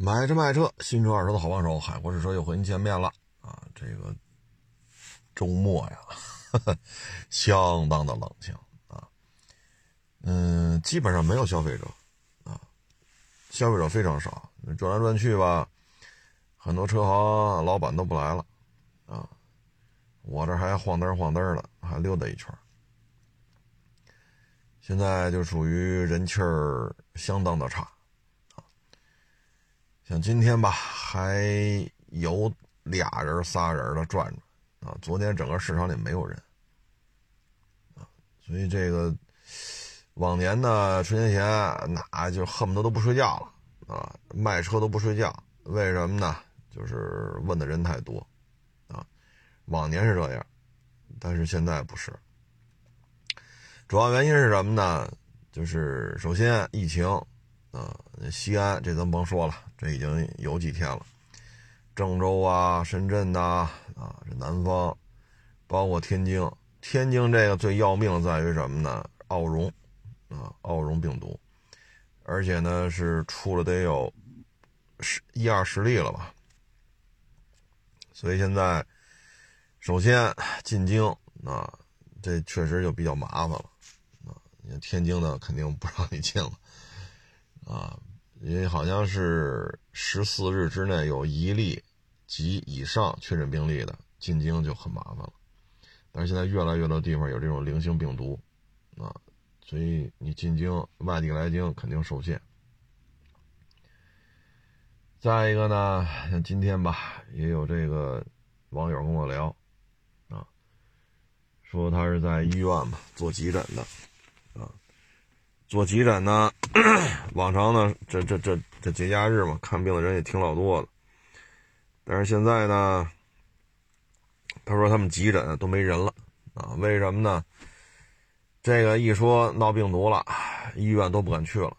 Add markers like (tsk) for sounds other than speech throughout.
买车卖车，新车二手的好帮手，海阔试车又和您见面了啊！这个周末呀，相当的冷清啊，嗯，基本上没有消费者啊，消费者非常少，转来转去吧，很多车行老板都不来了啊，我这还晃灯晃灯的，还溜达一圈。现在就属于人气儿相当的差。像今天吧，还有俩人、仨人的转转啊。昨天整个市场里没有人啊，所以这个往年呢，春节前那就恨不得都不睡觉了啊，卖车都不睡觉。为什么呢？就是问的人太多啊。往年是这样，但是现在不是。主要原因是什么呢？就是首先疫情啊，西安这咱甭说了。这已经有几天了，郑州啊、深圳呐，啊，这南方，包括天津，天津这个最要命在于什么呢？奥绒，啊，奥绒病毒，而且呢是出了得有十一二十例了吧？所以现在，首先进京啊，这确实就比较麻烦了，啊，天津呢肯定不让你进了，啊。因为好像是十四日之内有一例及以上确诊病例的进京就很麻烦了，但是现在越来越多地方有这种零星病毒，啊，所以你进京外地来京肯定受限。再一个呢，像今天吧，也有这个网友跟我聊，啊，说他是在医院吧做急诊的。啊做急诊呢，往常呢，这这这这节假日嘛，看病的人也挺老多的。但是现在呢，他说他们急诊都没人了啊？为什么呢？这个一说闹病毒了，医院都不敢去了，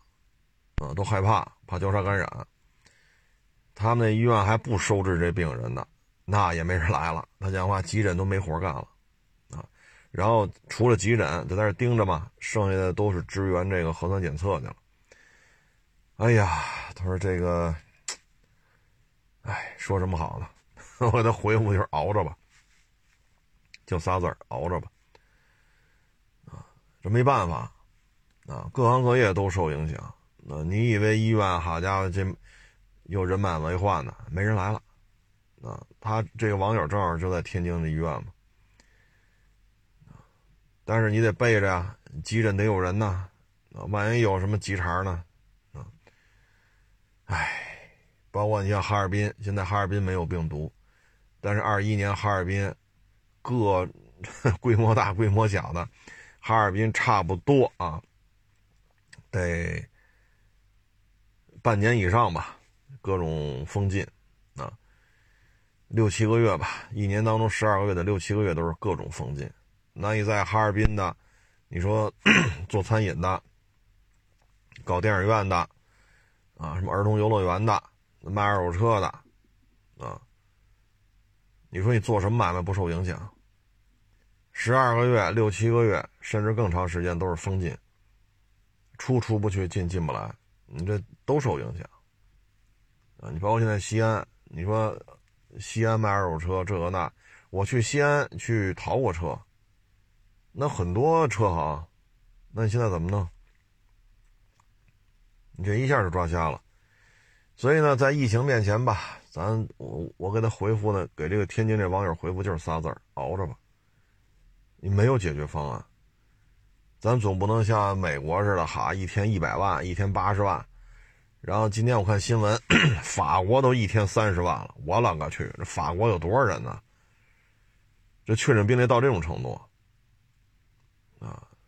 啊，都害怕，怕交叉感染。他们那医院还不收治这病人呢，那也没人来了。他讲话，急诊都没活干了。然后除了急诊就在这盯着嘛，剩下的都是支援这个核酸检测去了。哎呀，他说这个，哎，说什么好呢？(laughs) 我给他回复就是熬着吧，就仨字儿，熬着吧。啊，这没办法，啊，各行各业都受影响。那你以为医院好家伙这又人满为患呢？没人来了。啊，他这个网友正好就在天津的医院嘛。但是你得备着呀，急诊得有人呐，万一有什么急茬呢，啊，唉，包括你像哈尔滨，现在哈尔滨没有病毒，但是二一年哈尔滨，各 (laughs) 规模大、规模小的，哈尔滨差不多啊，得半年以上吧，各种封禁，啊，六七个月吧，一年当中十二个月的六七个月都是各种封禁。那你在哈尔滨的，你说 (coughs) 做餐饮的、搞电影院的，啊，什么儿童游乐园的、卖二手车的，啊，你说你做什么买卖不受影响？十二个月、六七个月，甚至更长时间都是封禁，出出不去，进进不来，你这都受影响。啊，你包括现在西安，你说西安卖二手车这个那，我去西安去淘过车。那很多车行，那你现在怎么弄？你这一下就抓瞎了。所以呢，在疫情面前吧，咱我我给他回复呢，给这个天津这网友回复就是仨字儿：熬着吧。你没有解决方案，咱总不能像美国似的，哈，一天一百万，一天八十万。然后今天我看新闻，(clears throat) 法国都一天三十万了。我啷个去，这法国有多少人呢？这确诊病例到这种程度。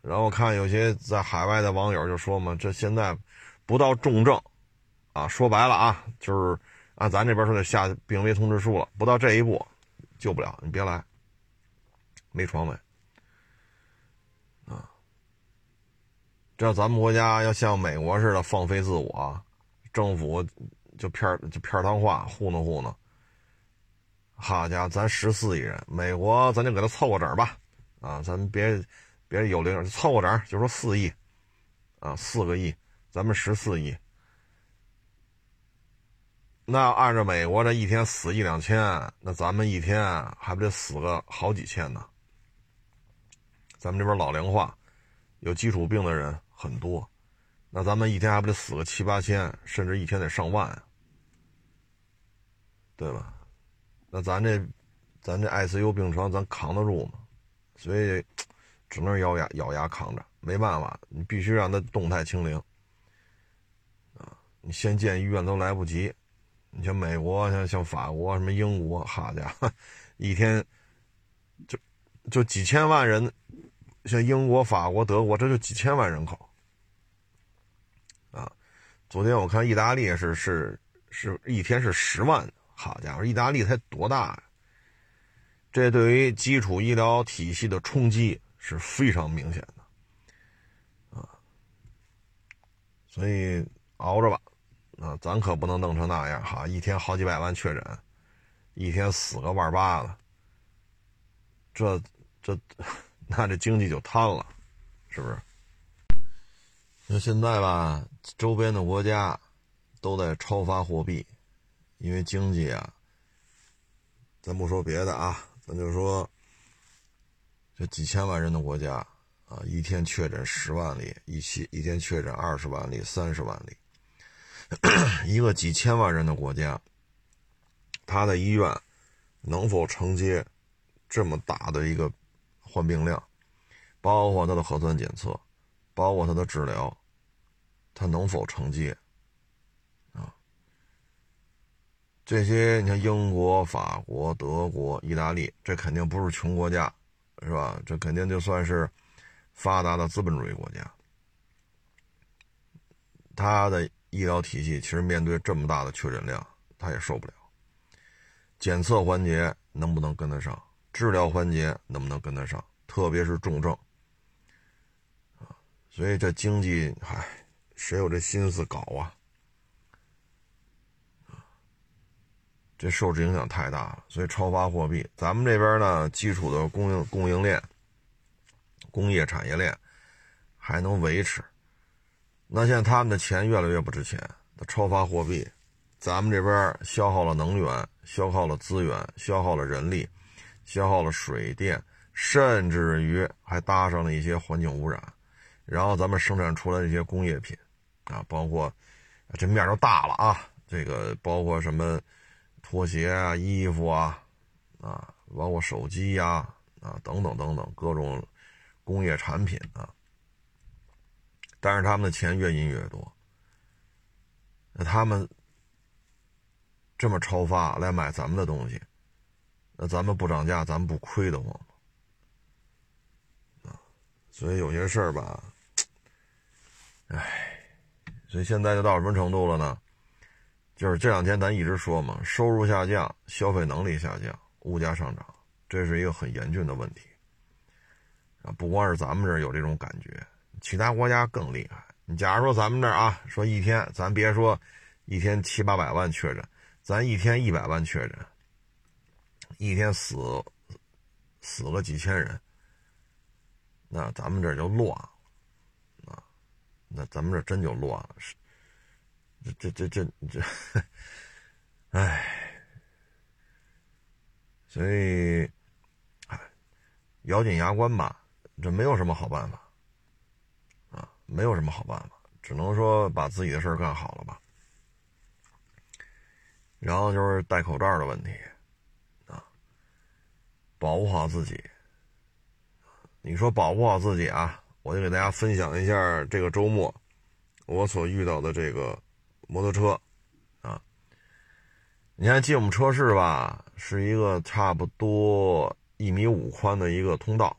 然后看有些在海外的网友就说嘛，这现在不到重症，啊，说白了啊，就是按咱这边说的下病危通知书了，不到这一步，救不了，你别来，没床位，啊，这咱们国家要像美国似的放飞自我，政府就片就片汤话糊弄糊弄，好家伙，咱十四亿人，美国咱就给他凑个整吧，啊，咱别。别人有零凑个整就说四亿，啊，四个亿，咱们十四亿，那按照美国这一天死一两千，那咱们一天还不得死个好几千呢？咱们这边老龄化，有基础病的人很多，那咱们一天还不得死个七八千，甚至一天得上万，对吧？那咱这，咱这 ICU 病床咱扛得住吗？所以只能咬牙咬牙扛着，没办法，你必须让它动态清零啊！你先建医院都来不及，你像美国，像像法国，什么英国，好家伙，一天就就几千万人。像英国、法国、德国，这就几千万人口啊！昨天我看意大利是是是一天是十万，好家伙，意大利才多大呀？这对于基础医疗体系的冲击是非常明显的啊！所以熬着吧，啊，咱可不能弄成那样哈！一天好几百万确诊，一天死个万八的，这这。(laughs) 那这经济就瘫了，是不是？那现在吧，周边的国家都在超发货币，因为经济啊。咱不说别的啊，咱就说这几千万人的国家啊，一天确诊十万例，一期一天确诊二十万例、三十万例，一个几千万人的国家，他的医院能否承接这么大的一个？患病量，包括他的核酸检测，包括他的治疗，他能否承接？啊，这些你看，英国、法国、德国、意大利，这肯定不是穷国家，是吧？这肯定就算是发达的资本主义国家，他的医疗体系其实面对这么大的确诊量，他也受不了。检测环节能不能跟得上？治疗环节能不能跟得上？特别是重症，所以这经济，唉，谁有这心思搞啊？这受制影响太大了，所以超发货币。咱们这边呢，基础的供应供应链、工业产业链还能维持。那现在他们的钱越来越不值钱，超发货币，咱们这边消耗了能源，消耗了资源，消耗了人力。消耗了水电，甚至于还搭上了一些环境污染，然后咱们生产出来的一些工业品，啊，包括这面都大了啊，这个包括什么拖鞋啊、衣服啊，啊，包括手机呀，啊，等等等等各种工业产品啊，但是他们的钱越印越多，那他们这么超发来买咱们的东西。那咱们不涨价，咱们不亏得慌吗？啊，所以有些事儿吧，唉，所以现在就到什么程度了呢？就是这两天咱一直说嘛，收入下降，消费能力下降，物价上涨，这是一个很严峻的问题。啊，不光是咱们这儿有这种感觉，其他国家更厉害。你假如说咱们这儿啊，说一天，咱别说一天七八百万确诊，咱一天一百万确诊。一天死死了几千人，那咱们这就乱了啊！那咱们这真就乱了，这这这这这，唉，所以，咬紧牙关吧，这没有什么好办法啊，没有什么好办法，只能说把自己的事儿干好了吧。然后就是戴口罩的问题。啊保护好自己。你说保护好自己啊，我就给大家分享一下这个周末我所遇到的这个摩托车啊。你看进我们车室吧，是一个差不多一米五宽的一个通道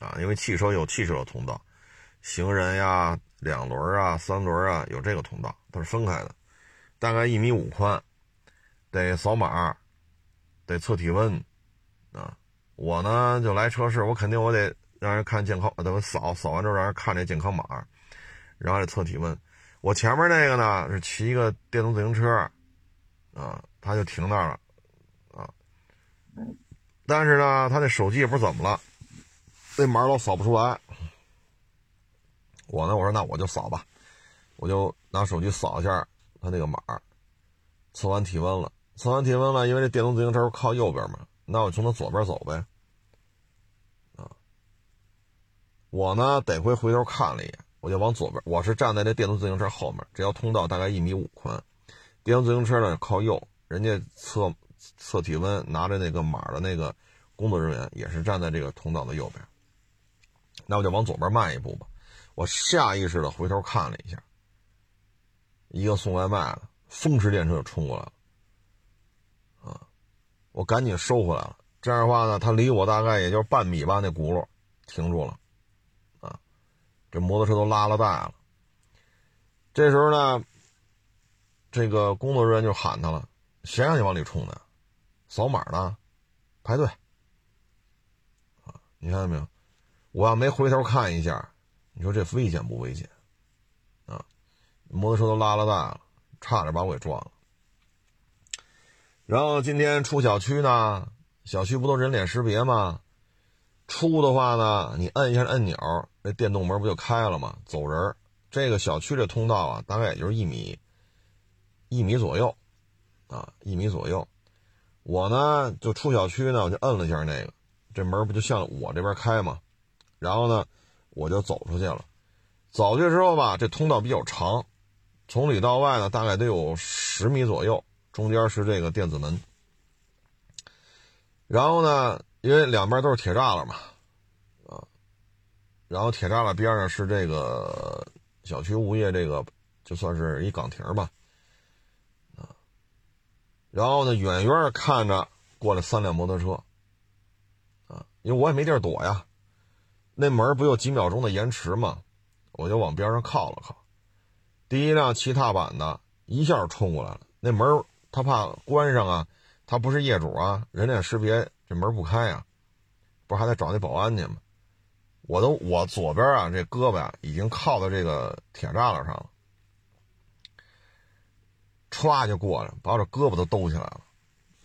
啊，因为汽车有汽车的通道，行人呀、两轮啊、三轮啊有这个通道，都是分开的，大概一米五宽，得扫码，得测体温。啊，我呢就来车市，我肯定我得让人看健康，等我扫扫完之后让人看这健康码，然后还得测体温。我前面那个呢是骑一个电动自行车，啊，他就停那儿了，啊，但是呢他那手机也不知道怎么了，那码老扫不出来。我呢我说那我就扫吧，我就拿手机扫一下他那个码，测完体温了，测完体温了，因为这电动自行车靠右边嘛，那我从他左边走呗。啊，我呢得亏回头看了一眼，我就往左边。我是站在那电动自行车后面，这条通道大概一米五宽，电动自行车呢靠右，人家测测体温拿着那个码的那个工作人员也是站在这个通道的右边。那我就往左边迈一步吧。我下意识的回头看了一下，一个送外卖的风驰电掣就冲过来了，啊，我赶紧收回来了。这样的话呢，他离我大概也就半米吧，那轱辘停住了，这摩托车都拉了大了。这时候呢，这个工作人员就喊他了：“谁让你往里冲的？扫码呢？排队。”啊，你看见没有？我要没回头看一下，你说这危险不危险？啊，摩托车都拉了大了，差点把我给撞了。然后今天出小区呢，小区不都人脸识别吗？出的话呢，你摁一下按钮，那电动门不就开了吗？走人。这个小区这通道啊，大概也就是一米，一米左右，啊，一米左右。我呢就出小区呢，我就摁了一下那个，这门不就向我这边开吗？然后呢，我就走出去了。走去之后吧，这通道比较长，从里到外呢，大概得有十米左右。中间是这个电子门。然后呢，因为两边都是铁栅栏嘛，啊，然后铁栅栏边上是这个小区物业这个，就算是一岗亭吧，啊。然后呢，远远看着过来三辆摩托车，啊，因为我也没地儿躲呀。那门不有几秒钟的延迟吗？我就往边上靠了靠。第一辆骑踏板的一下冲过来了，那门他怕关上啊，他不是业主啊，人脸识别这门不开呀，不是还得找那保安去吗？我都我左边啊，这胳膊呀已经靠到这个铁栅栏上了，歘就过来，把我这胳膊都兜起来了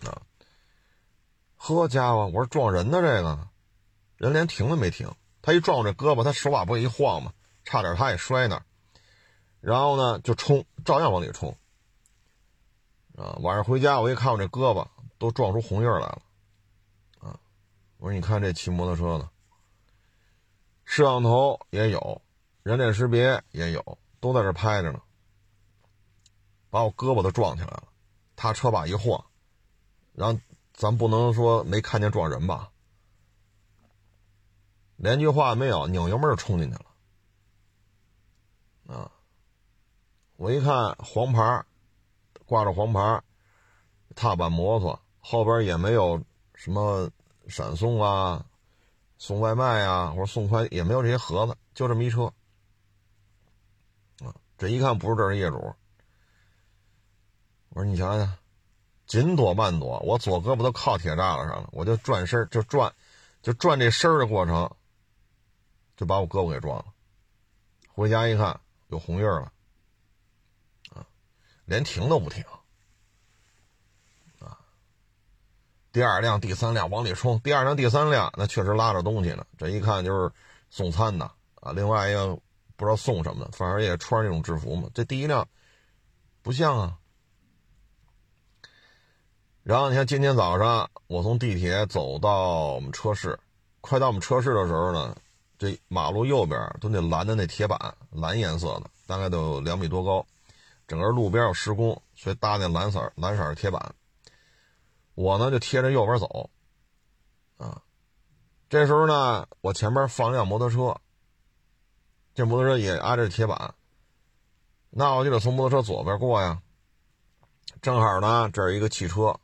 啊！呵家伙，我说撞人呢这个，人连停都没停。他一撞我这胳膊，他手把不一晃嘛，差点他也摔那儿。然后呢，就冲，照样往里冲。啊，晚上回家我一看我这胳膊都撞出红印来了。我说你看这骑摩托车的，摄像头也有，人脸识别也有，都在这拍着呢。把我胳膊都撞起来了，他车把一晃，然后咱不能说没看见撞人吧？连句话没有，拧油门就冲进去了。啊！我一看黄牌，挂着黄牌，踏板摩托后边也没有什么闪送啊、送外卖啊或者送快也没有这些盒子，就这么一车。啊！这一看不是这儿的业主。我说你瞧瞧，紧躲慢躲，我左胳膊都靠铁栅栏上了，我就转身就转，就转这身的过程。就把我胳膊给撞了，回家一看有红印了，啊，连停都不停，啊，第二辆、第三辆往里冲，第二辆、第三辆那确实拉着东西呢，这一看就是送餐的啊，另外一个不知道送什么的，反正也穿这种制服嘛。这第一辆不像啊。然后你看今天早上我从地铁走到我们车室，快到我们车室的时候呢。这马路右边都那蓝的那铁板，蓝颜色的，大概都有两米多高。整个路边有施工，所以搭那蓝色蓝色的铁板。我呢就贴着右边走，啊，这时候呢，我前边放一辆摩托车，这摩托车也挨着铁板，那我就得从摩托车左边过呀。正好呢，这儿一个汽车，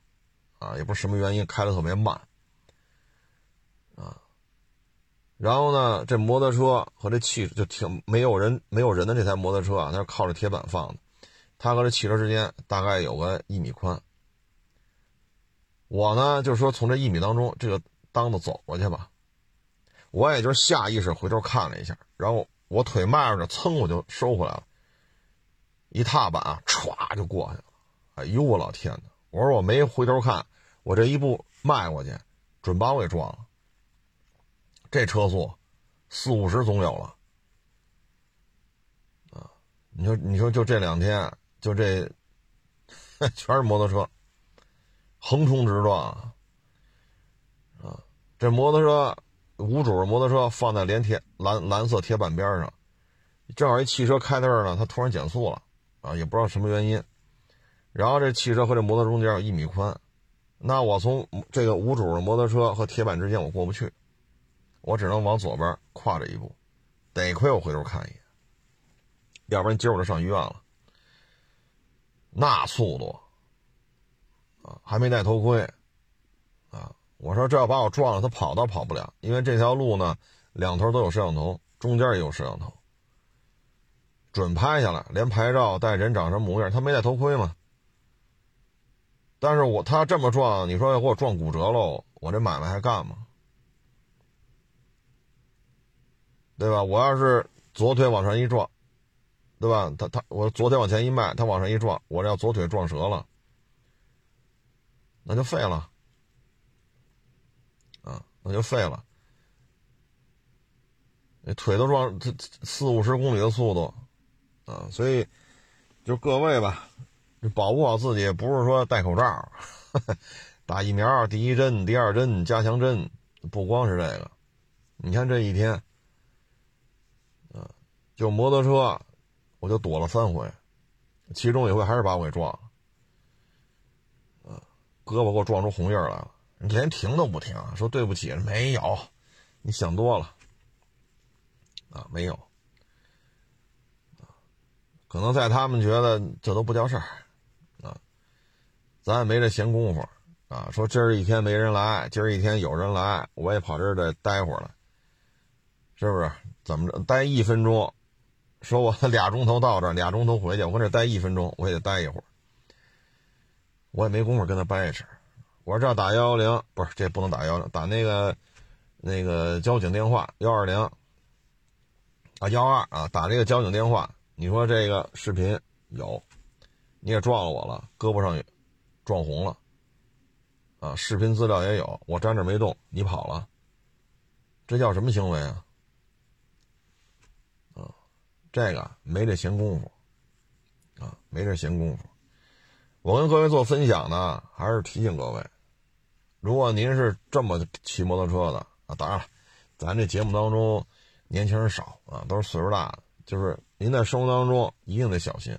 啊，也不知什么原因开的特别慢。啊然后呢，这摩托车和这汽就挺没有人没有人的这台摩托车啊，它是靠着铁板放的，它和这汽车之间大概有个一米宽。我呢就是说从这一米当中这个当子走过去吧，我也就是下意识回头看了一下，然后我腿迈着噌我就收回来了，一踏板啊就过去了，哎呦我老天哪！我说我没回头看，我这一步迈过去，准把我给撞了。这车速，四五十总有了，啊！你说，你说，就这两天，就这 (laughs) 全是摩托车，横冲直撞啊！这摩托车无主的摩托车放在连铁蓝蓝色铁板边上，正好一汽车开在这儿呢，它突然减速了啊，也不知道什么原因。然后这汽车和这摩托中间有一米宽，那我从这个无主的摩托车和铁板之间我过不去，我只能往左边跨着一步。得亏我回头看一眼，要不然今儿我就上医院了。那速度啊，还没戴头盔啊！我说这要把我撞了，他跑都跑不了，因为这条路呢，两头都有摄像头，中间也有摄像头，准拍下来，连牌照带人长什么模样，他没戴头盔嘛。但是我他这么撞，你说要给我撞骨折喽，我这买卖还干吗？对吧？我要是左腿往上一撞，对吧？他他我左腿往前一迈，他往上一撞，我这要左腿撞折了，那就废了，啊，那就废了。那腿都撞，这四五十公里的速度，啊，所以就各位吧，就保护好自己，不是说戴口罩、(laughs) 打疫苗，第一针、第二针、加强针，不光是这个，你看这一天。就摩托车，我就躲了三回，其中一回还是把我给撞了，胳膊给我撞出红印来了，你连停都不停，说对不起，没有，你想多了，啊，没有，可能在他们觉得这都不叫事儿，啊，咱也没这闲工夫，啊，说今儿一天没人来，今儿一天有人来，我也跑这儿再待会儿了，是不是？怎么着，待一分钟？说我俩钟头到这儿，俩钟头回去，我搁这待一分钟，我也得待一会儿。我也没工夫跟他掰扯。我说这要打幺幺零，不是这不能打幺幺零，打那个那个交警电话幺二零啊幺二啊，打这个交警电话。你说这个视频有，你也撞了我了，胳膊上撞红了啊，视频资料也有，我站这没动，你跑了，这叫什么行为啊啊？这个没这闲工夫，啊，没这闲工夫。我跟各位做分享呢，还是提醒各位，如果您是这么骑摩托车的啊，当然了，咱这节目当中年轻人少啊，都是岁数大的，就是您在生活当中一定得小心，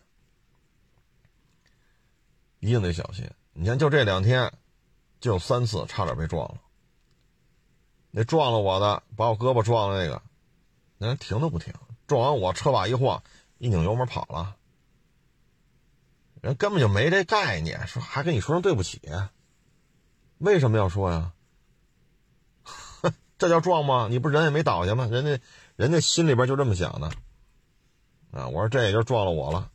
一定得小心。你看，就这两天，就三次差点被撞了。那撞了我的，把我胳膊撞了那个，那停都不停。撞完我车把一晃，一拧油门跑了。人根本就没这概念，说还跟你说声对不起，为什么要说呀？(laughs) 这叫撞吗？你不人也没倒下吗？人家人家心里边就这么想的。啊，我说这也就撞了我了。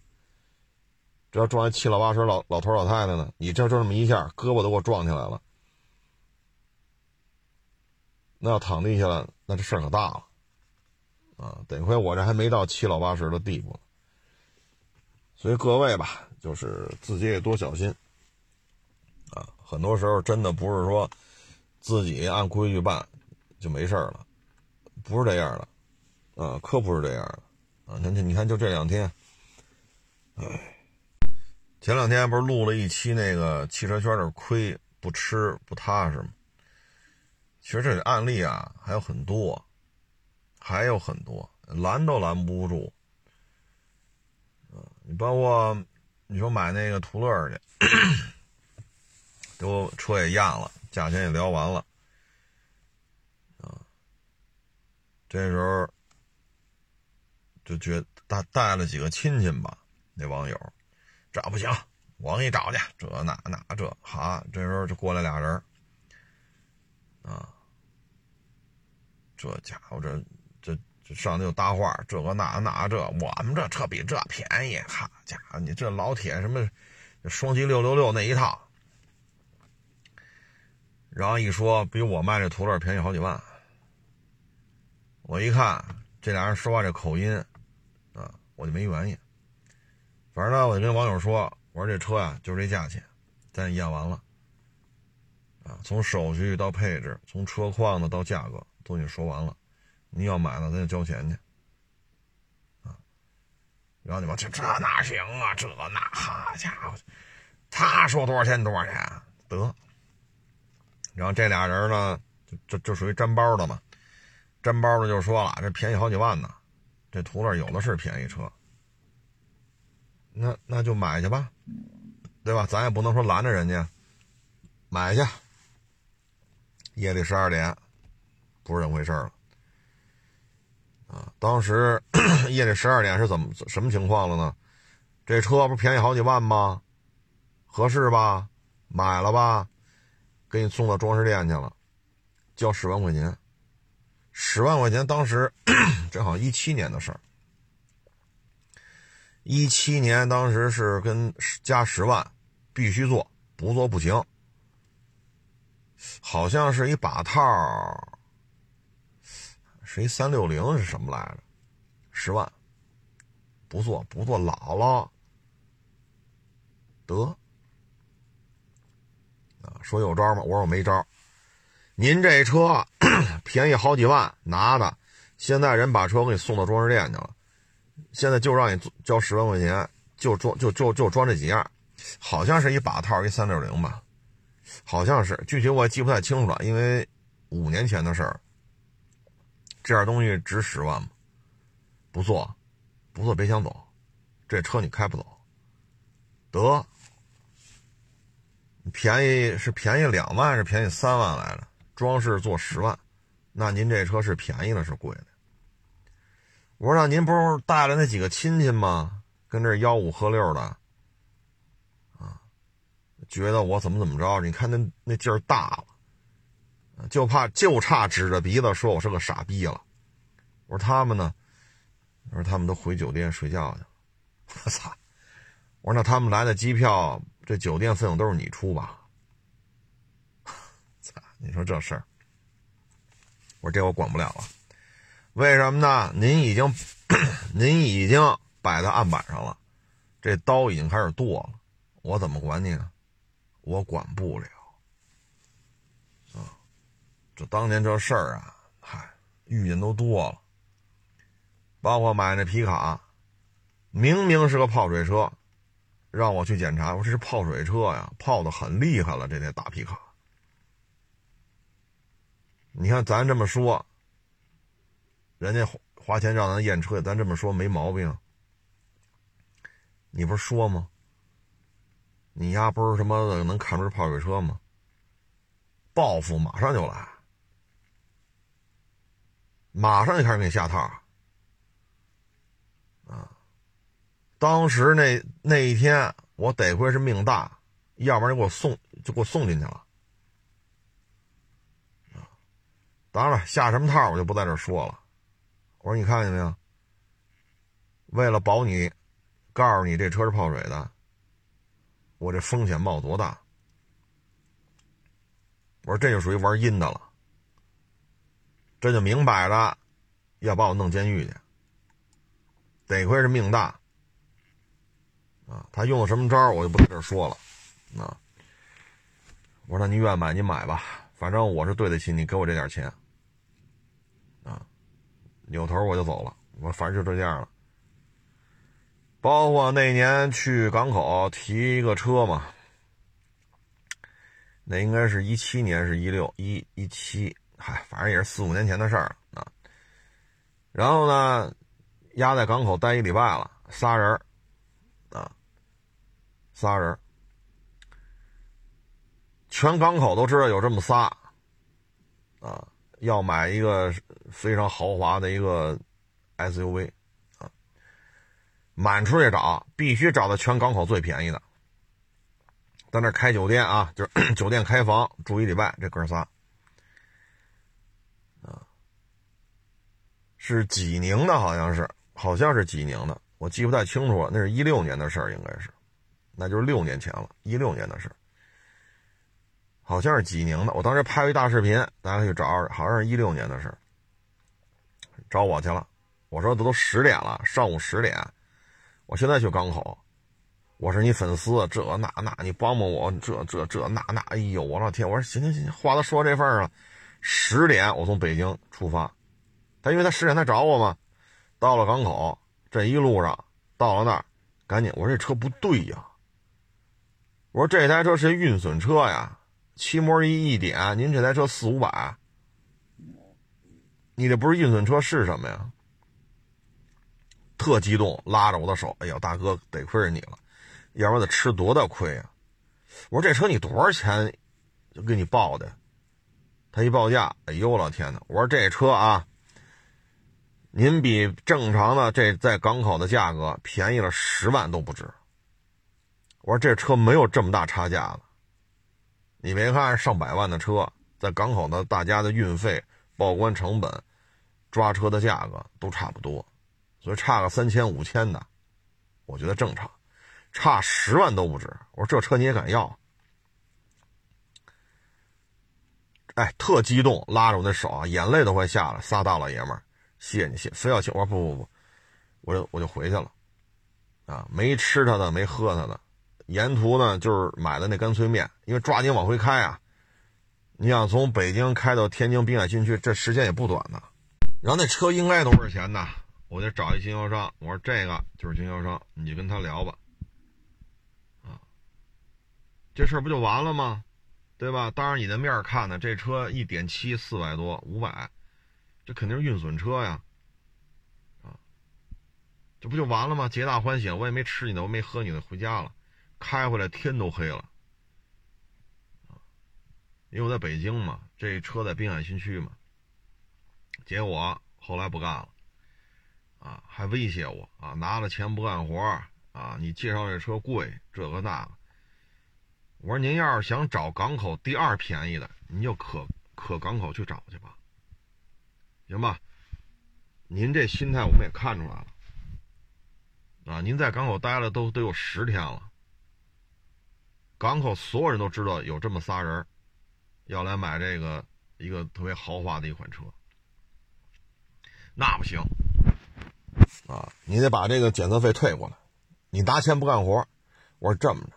这要撞一七老八十老老头老太太呢？你这就这么一下，胳膊都给我撞起来了。那要躺地下了，那这事儿可大了。啊，得亏我这还没到七老八十的地步，所以各位吧，就是自己也多小心。啊，很多时候真的不是说自己按规矩办就没事了，不是这样的，啊，可不是这样的，啊，你看，你看，就这两天，哎，前两天不是录了一期那个汽车圈的亏不吃不踏实吗？其实这个案例啊还有很多。还有很多拦都拦不住，你包括你说买那个途乐去，都车也验了，价钱也聊完了，啊，这时候就觉带带了几个亲戚吧，那网友，这不行，我给你找去，这那那这好，这时候就过来俩人，啊，这家伙这。上去就搭话，这个那那这，我们这车比这便宜，好家伙，你这老铁什么双击六六六那一套，然后一说比我卖这途乐便宜好几万，我一看这俩人说话这口音，啊，我就没原因。反正呢，我就跟网友说，我说这车呀就这价钱，咱验完了，啊，从手续到配置，从车况呢到价格都已经说完了。你要买了，咱就交钱去，啊！然后你说这这哪行啊？这那好家伙，他说多少钱多少钱得。然后这俩人呢，就就就属于沾包的嘛，沾包的就说了，这便宜好几万呢，这途乐有的是便宜车，那那就买去吧，对吧？咱也不能说拦着人家，买去。夜里十二点，不是这回事了。啊，当时 (clears throat) 夜里十二点是怎么什么情况了呢？这车不便宜好几万吗？合适吧？买了吧？给你送到装饰店去了，交十万块钱。十万块钱，当时 (clears throat) 正好一七年的事儿。一七年当时是跟加十万，必须做，不做不行。好像是一把套，是一三六零是什么来着？十万，不做不做老了，得啊！说有招吗？我说我没招。您这车 (clears throat) 便宜好几万拿的，现在人把车给你送到装饰店去了，现在就让你交十万块钱，就装就就就装这几样，好像是一把套，一三六零吧。好像是，具体我也记不太清楚了，因为五年前的事儿。这样东西值十万吗？不做，不做别想走，这车你开不走。得，便宜是便宜两万，是便宜三万来着，装饰做十万，那您这车是便宜了是贵的？我说那您不是带了那几个亲戚吗？跟这吆五喝六的啊。觉得我怎么怎么着？你看那那劲儿大了，就怕就差指着鼻子说我是个傻逼了。我说他们呢？我说他们都回酒店睡觉去了。我操！我说那他们来的机票，这酒店费用都是你出吧？操！你说这事儿，我说这我管不了了。为什么呢？您已经 (coughs) 您已经摆在案板上了，这刀已经开始剁了，我怎么管你啊？我管不了，这当年这事儿啊，嗨，遇见都多了。包括买那皮卡，明明是个泡水车，让我去检查，我说这是泡水车呀，泡的很厉害了，这台大皮卡。你看咱这么说，人家花钱让咱验车，咱这么说没毛病。你不是说吗？你丫不是什么能看出泡水车吗？报复马上就来，马上就开始给你下套啊！当时那那一天，我得亏是命大，要不然就给我送就给我送进去了啊！当然了，下什么套我就不在这说了。我说你看见没有？为了保你，告诉你这车是泡水的。我这风险冒多大？我说这就属于玩阴的了，这就明摆着要把我弄监狱去。得亏是命大啊！他用的什么招我就不在这说了。啊，我说那你愿买你买吧，反正我是对得起你给我这点钱。啊，扭头我就走了。我反正就这样了。包括那年去港口提一个车嘛，那应该是一七年，是一六一一七，嗨，反正也是四五年前的事儿啊。然后呢，压在港口待一礼拜了，仨人啊，仨人全港口都知道有这么仨啊，要买一个非常豪华的一个 SUV 啊。满处去找，必须找到全港口最便宜的，在那开酒店啊，就是 (clears throat) 酒店开房住一礼拜。这哥仨是济宁的，好像是，好像是济宁的，我记不太清楚了。那是一六年的事儿，应该是，那就是六年前了，一六年的事儿好像是济宁的。我当时拍了一大视频，大家去找，好像是一六年的事儿。找我去了，我说这都十点了，上午十点。我现在去港口，我是你粉丝，这那那，你帮帮我，这这这那那，哎呦，我老天！我说行行行，话都说这份儿了，十点我从北京出发，他因为他十点他找我嘛，到了港口，这一路上到了那儿，赶紧，我说这车不对呀，我说这台车是运损车呀，漆膜一一点，您这台车四五百，你这不是运损车是什么呀？特激动，拉着我的手，哎呀，大哥，得亏是你了，要不然得吃多大亏啊！我说这车你多少钱就给你报的？他一报价，哎呦我老天呐！我说这车啊，您比正常的这在港口的价格便宜了十万都不止。我说这车没有这么大差价了，你别看上百万的车，在港口的大家的运费、报关成本、抓车的价格都差不多。所以差个三千五千的，我觉得正常，差十万都不止。我说这车你也敢要？哎，特激动，拉着我的手啊，眼泪都快下来。仨大老爷们儿，谢谢你谢，非要请。我说不不不，我就我就回去了，啊，没吃他的，没喝他的，沿途呢就是买的那干脆面，因为抓紧往回开啊。你想从北京开到天津滨海新区，这时间也不短呢。然后那车应该多少钱呢？我得找一经销商，我说这个就是经销商，你就跟他聊吧，啊，这事儿不就完了吗？对吧？当着你的面看呢，这车一点七四百多五百，这肯定是运损车呀，啊，这不就完了吗？皆大欢喜，我也没吃你的，我没喝你的，回家了，开回来天都黑了，啊，因为我在北京嘛，这车在滨海新区嘛，结果后来不干了。啊，还威胁我啊！拿了钱不干活啊！你介绍这车贵，这个那个。我说您要是想找港口第二便宜的，您就可可港口去找去吧，行吧？您这心态我们也看出来了啊！您在港口待了都都有十天了，港口所有人都知道有这么仨人要来买这个一个特别豪华的一款车，那不行。啊，你得把这个检测费退过来。你拿钱不干活，我说这么着，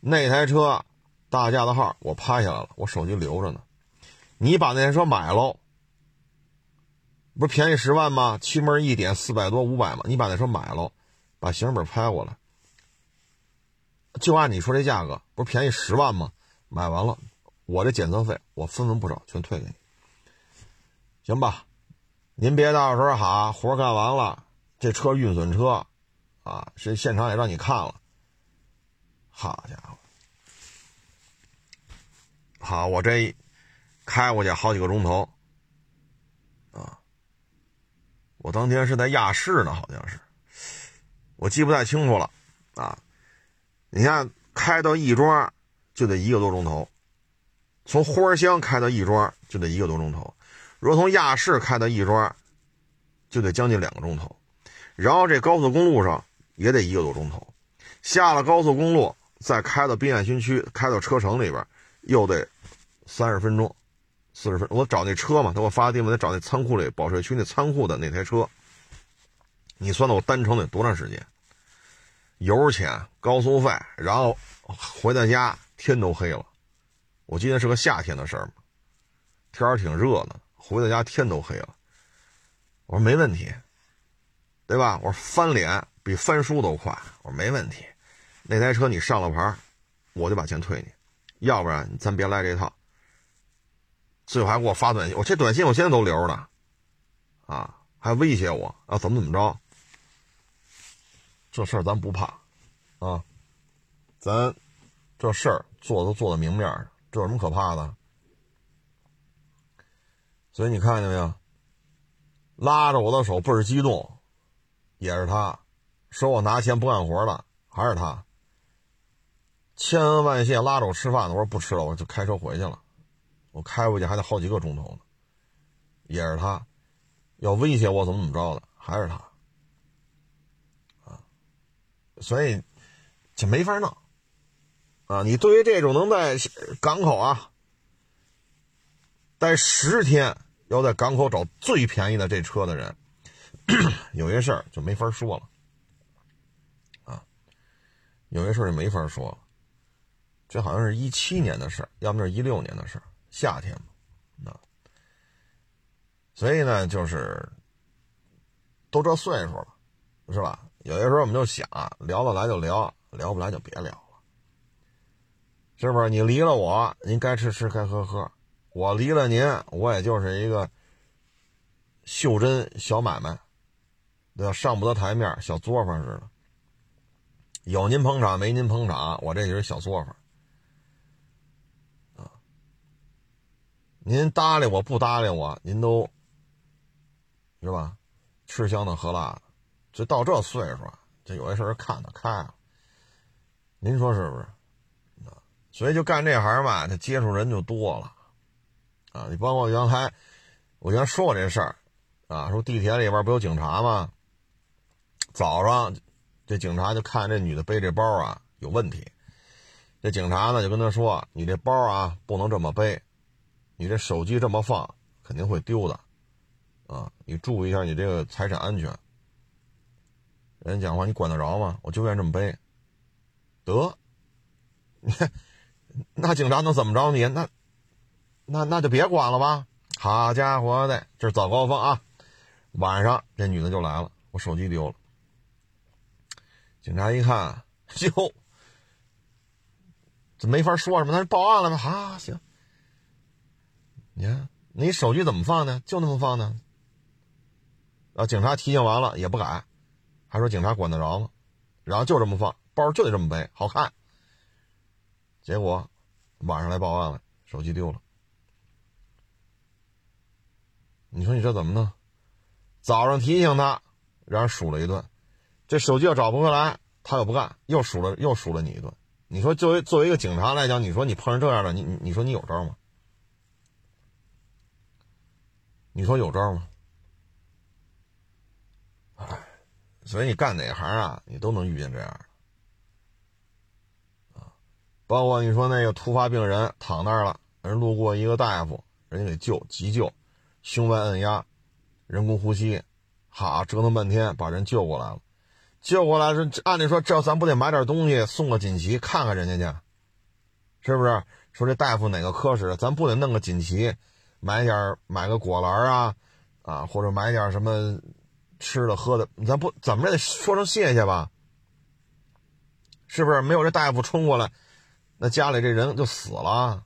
那台车大驾的号我拍下来了，我手机留着呢。你把那台车买喽，不是便宜十万吗？漆门一点四百多五百吗？你把那车买喽，把行驶本拍过来，就按你说这价格，不是便宜十万吗？买完了，我这检测费我分文不少，全退给你，行吧？您别到时候哈活干完了。这车运损车，啊，这现场也让你看了。好家伙，好，我这开过去好几个钟头，啊，我当天是在亚市呢，好像是，我记不太清楚了，啊，你看开到亦庄就得一个多钟头，从花乡开到亦庄就得一个多钟头，如果从亚市开到亦庄，就得将近两个钟头。然后这高速公路上也得一个多钟头，下了高速公路再开到滨海新区，开到车城里边又得三十分钟、四十分。我找那车嘛，他给我发地方，得找那仓库里保税区那仓库的那台车。你算算我单程得多长时间？油钱、高速费，然后回到家天都黑了。我记得是个夏天的事儿嘛，天儿挺热的，回到家天都黑了。我说没问题。对吧？我说翻脸比翻书都快。我说没问题，那台车你上了牌，我就把钱退你，要不然咱别来这套。最后还给我发短信，我这短信我现在都留着呢，啊，还威胁我要怎么怎么着。这事儿咱不怕，啊，咱这事儿做都做的明面儿，这有什么可怕的？所以你看见没有？拉着我的手倍儿激动。也是他，说我拿钱不干活了，还是他。千恩万谢拉着我吃饭的，我说不吃了，我就开车回去了。我开回去还得好几个钟头呢。也是他，要威胁我怎么怎么着的，还是他。啊，所以就没法弄。啊，你对于这种能在港口啊待十天，要在港口找最便宜的这车的人。有些事儿就没法说了，啊，有些事儿就没法说了。这好像是一七年的事儿，要么就是一六年的事儿，夏天嘛，啊。所以呢，就是都这岁数了，是吧？有些时候我们就想，聊得来就聊，聊不来就别聊了，是不是？你离了我，您该吃吃该喝喝；我离了您，我也就是一个袖珍小买卖，对吧？上不得台面，小作坊似的。有您捧场，没您捧场，我这就是小作坊。您搭理我不搭理我，您都是吧？吃香的喝辣的，这到这岁数啊，这有些事儿看得开了。您说是不是？啊所以就干这行吧，他接触人就多了，啊，你包括原来我原来说过这事儿，啊，说地铁里边不有警察吗？早上这警察就看这女的背这包啊有问题，这警察呢就跟他说：“你这包啊不能这么背，你这手机这么放肯定会丢的，啊，你注意一下你这个财产安全。”人讲话你管得着吗？我就愿意这么背，得，(laughs) 那警察能怎么着你？那，那那就别管了吧。好家伙的，这是早高峰啊！晚上这女的就来了，我手机丢了。警察一看，(laughs) 哟，这没法说什么，那就报案了吧。好，行。你看，你手机怎么放的？就那么放的。啊，警察提醒完了也不改，还说警察管得着吗？然后就这么放，包就得这么背，好看。结果晚上来报案了，手机丢了。你说你这怎么弄？早上提醒他，然后数了一顿，这手机要找不回来，他又不干，又数了又数了你一顿。你说作为作为一个警察来讲，你说你碰上这样的，你你说你有招吗？你说有招吗？哎，所以你干哪行啊，你都能遇见这样的啊。包括你说那个突发病人躺那儿了，人路过一个大夫，人家给救急救，胸外按压，人工呼吸，哈折腾半天把人救过来了，救过来这按理说这咱不得买点东西送个锦旗看看人家去，是不是？说这大夫哪个科室，咱不得弄个锦旗，买点买个果篮啊，啊或者买点什么吃的喝的，咱不怎么着得说声谢谢吧？是不是？没有这大夫冲过来。那家里这人就死了，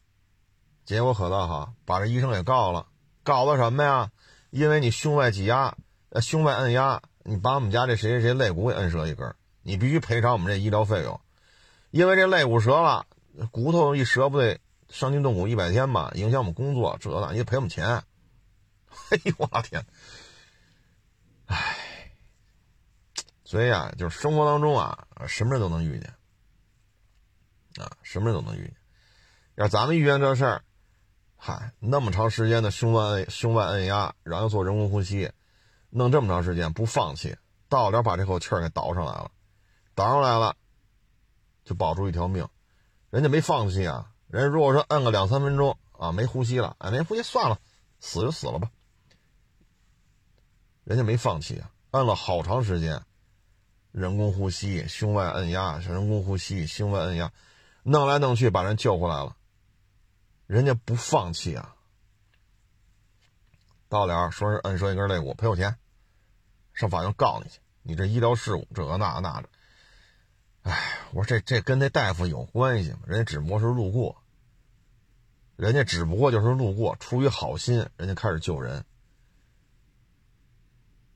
结果可倒好，把这医生给告了。告的什么呀？因为你胸外挤压，胸外按压，你把我们家这谁谁谁肋骨给摁折一根，你必须赔偿我们这医疗费用。因为这肋骨折了，骨头一折不得伤筋动骨一百天嘛，影响我们工作，这那你得赔我们钱。哎呦我天！唉，所以啊，就是生活当中啊，什么人都能遇见。啊，什么人都能遇见。要咱们遇见这事儿，嗨，那么长时间的胸外胸外按压，然后做人工呼吸，弄这么长时间不放弃，到了把这口气儿给倒上来了，倒上来了，就保住一条命。人家没放弃啊，人如果说摁个两三分钟啊，没呼吸了，哎，没呼吸算了，死就死了吧。人家没放弃啊，摁了好长时间，人工呼吸、胸外按压、人工呼吸、胸外按压。弄来弄去把人救回来了，人家不放弃啊！到了说是摁折一根肋骨赔我钱，上法院告你去，你这医疗事故这个那那的。哎，我说这这跟那大夫有关系吗？人家只不过是路过，人家只不过就是路过，出于好心，人家开始救人，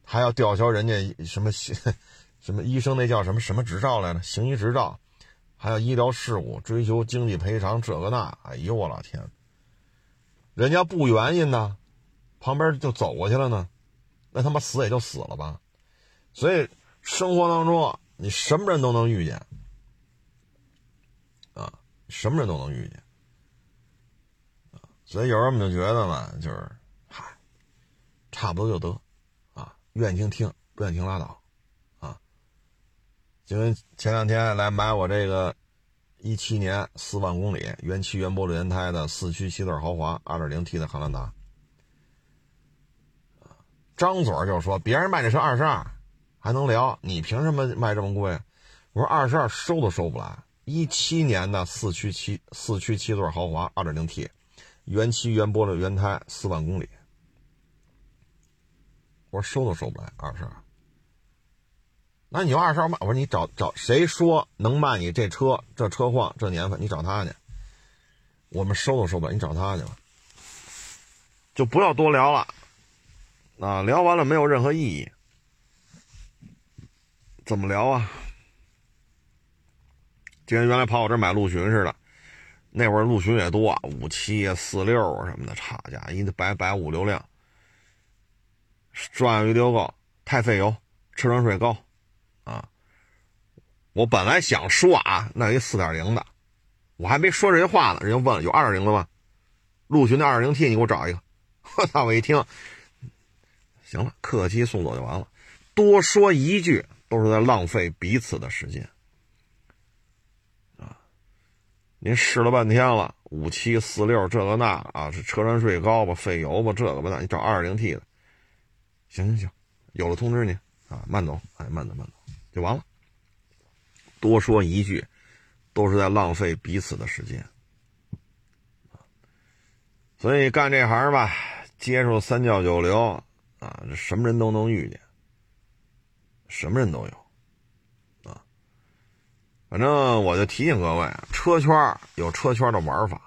还要吊销人家什么什么医生那叫什么什么执照来着？行医执照。还有医疗事故，追求经济赔偿，这个那，哎呦我老天！人家不原因呢，旁边就走过去了呢，那他妈死也就死了吧。所以生活当中，你什么人都能遇见，啊，什么人都能遇见，所以有时候我们就觉得嘛，就是，嗨，差不多就得，啊，愿意听听，不愿意听拉倒。因为前两天来买我这个一七年四万公里原漆原玻璃原胎的四驱七座豪华二点零 T 的汉兰达，张嘴就说别人卖这车二十二，还能聊，你凭什么卖这么贵？我说二十二收都收不来，一七年的四驱七四驱七座豪华二点零 T，原漆原玻璃原胎四万公里，我说收都收不来二十二。那你就二十二卖，我说你找找谁说能卖你这车？这车况这年份，你找他去。我们收都收不了，你找他去吧。就不要多聊了，啊，聊完了没有任何意义。怎么聊啊？就跟原来跑我这买陆巡似的，那会儿陆巡也多，五七啊、四六啊什么的，差价一百百五六辆，转悠率高，太费油，车船税高，啊！我本来想说啊，那一四点零的，我还没说这些话呢，人家问了有二点零的吗？陆巡的二点零 T，你给我找一个。我操！我一听，行了，客气送走就完了，多说一句都是在浪费彼此的时间。您试了半天了，五七四六这个那啊，是车船税高吧，费油吧，这个吧那，你找二零 T 的，行行行，有了通知您啊，慢走，哎，慢走慢走，就完了。多说一句，都是在浪费彼此的时间。所以干这行吧，接触三教九流啊，什么人都能遇见，什么人都有。反正我就提醒各位，车圈有车圈的玩法。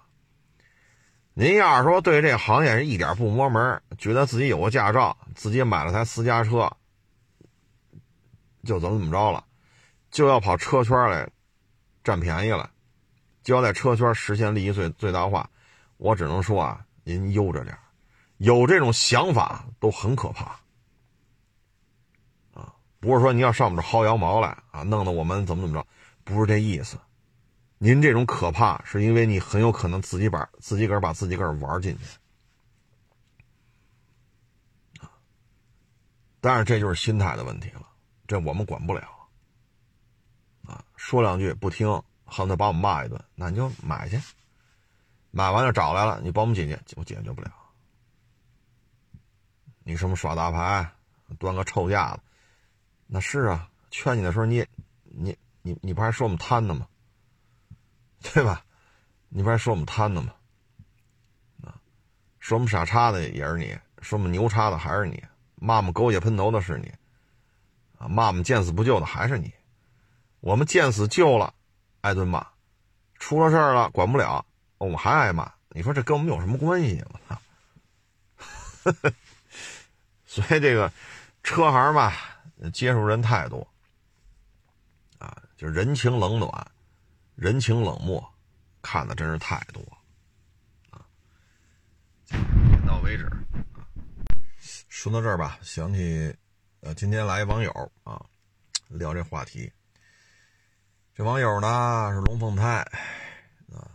您要是说对这行业是一点不摸门，觉得自己有个驾照，自己买了台私家车，就怎么怎么着了，就要跑车圈来占便宜了，就要在车圈实现利益最最大化，我只能说啊，您悠着点有这种想法都很可怕啊！不是说你要上我们这薅羊毛来啊，弄得我们怎么怎么着。不是这意思，您这种可怕是因为你很有可能自己把自己个把自己个玩进去但是这就是心态的问题了，这我们管不了啊。说两句不听，恨不得把我们骂一顿，那你就买去，买完了找来了，你帮我们解决，我解决不了。你什么耍大牌，端个臭架子，那是啊，劝你的时候你你。你你你不还说我们贪呢吗？对吧？你不还说我们贪呢吗？啊，说我们傻叉的也是你，说我们牛叉的还是你，骂我们狗血喷头的是你，啊，骂我们见死不救的还是你。我们见死救了，挨顿骂；出了事儿了，管不了，我们还挨骂。你说这跟我们有什么关系？我操！所以这个车行吧，接触人太多。就人情冷暖，人情冷漠，看的真是太多啊！点到为止啊。说到这儿吧，想起呃，今天来一网友啊，聊这话题。这网友呢是龙凤胎啊，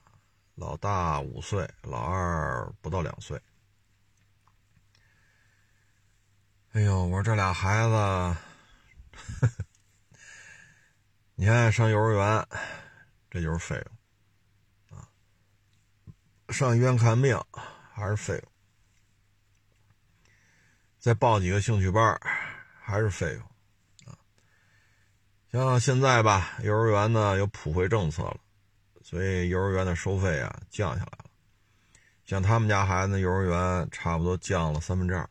老大五岁，老二不到两岁。哎呦，我说这俩孩子。呵呵你看，上幼儿园，这就是费用啊；上医院看病还是费用；再报几个兴趣班还是费用啊。像现在吧，幼儿园呢有普惠政策了，所以幼儿园的收费啊降下来了。像他们家孩子，幼儿园差不多降了三分之二。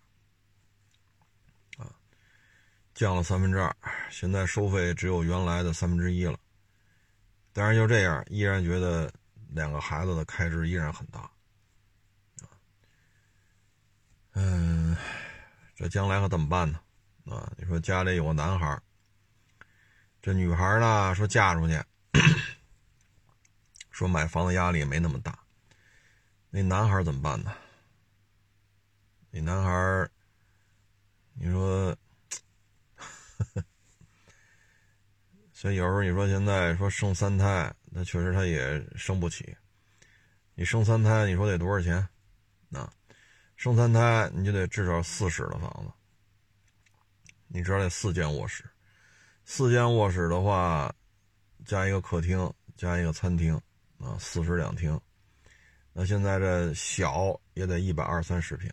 降了三分之二，现在收费只有原来的三分之一了。但是就这样，依然觉得两个孩子的开支依然很大。嗯，这将来可怎么办呢？啊，你说家里有个男孩，这女孩呢说嫁出去，说买房子压力也没那么大。那男孩怎么办呢？那男孩，你说？(laughs) 所以有时候你说现在说生三胎，那确实他也生不起。你生三胎，你说得多少钱？啊，生三胎你就得至少四室的房子。你知道得四间卧室，四间卧室的话，加一个客厅，加一个餐厅，啊，四室两厅。那现在这小也得一百二三十平，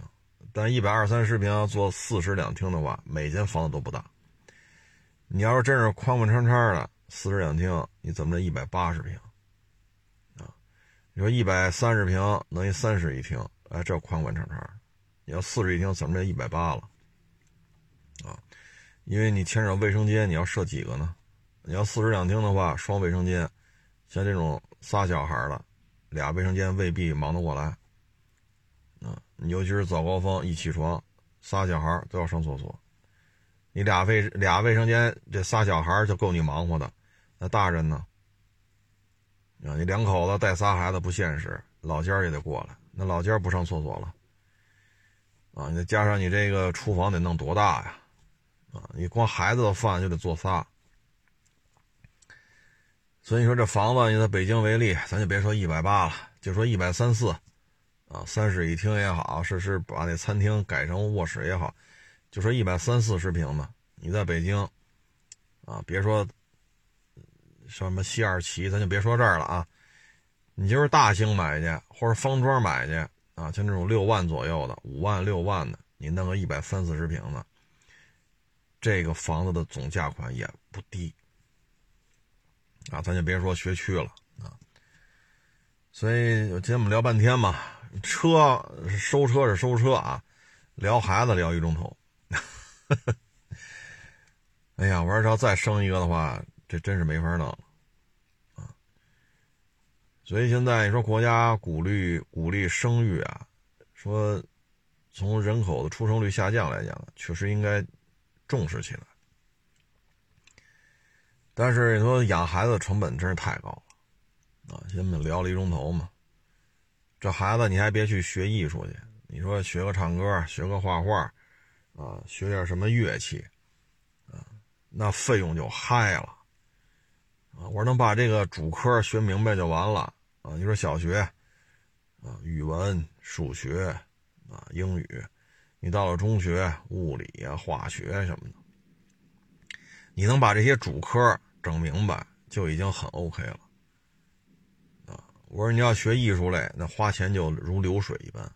但一百二三十平要做四室两厅的话，每间房子都不大。你要是真是宽宽敞敞的四室两厅，你怎么着一百八十平啊？你说一百三十平等于三室一厅，哎，这宽宽敞敞。你要四室一厅，怎么着一百八了啊？因为你牵扯卫生间，你要设几个呢？你要四室两厅的话，双卫生间，像这种仨小孩的，俩卫生间未必忙得过来。啊，你尤其是早高峰一起床，仨小孩都要上厕所，你俩卫俩卫生间这仨小孩就够你忙活的，那大人呢？啊，你两口子带仨孩子不现实，老家也得过来，那老家不上厕所了。啊，你再加上你这个厨房得弄多大呀？啊，你光孩子的饭就得做仨。所以说这房子，你在北京为例，咱就别说一百八了，就说一百三四，啊，三室一厅也好，是是把那餐厅改成卧室也好，就说一百三四十平的，你在北京，啊，别说什么西二旗，咱就别说这儿了啊，你就是大兴买去，或者方庄买去，啊，像这种六万左右的，五万六万的，你弄个一百三四十平的，这个房子的总价款也不低。啊，咱就别说学区了啊，所以今天我们聊半天嘛，车收车是收车啊，聊孩子聊一钟头。(laughs) 哎呀，我说要再生一个的话，这真是没法弄了啊。所以现在你说国家鼓励鼓励生育啊，说从人口的出生率下降来讲，确实应该重视起来。但是你说养孩子成本真是太高了，啊！咱们聊了一钟头嘛，这孩子你还别去学艺术去，你说学个唱歌，学个画画，啊，学点什么乐器，啊，那费用就嗨了，啊！我说能把这个主科学明白就完了，啊！你说小学，啊，语文、数学，啊，英语，你到了中学，物理啊、化学什么的。你能把这些主科整明白，就已经很 OK 了，啊！我说你要学艺术类，那花钱就如流水一般，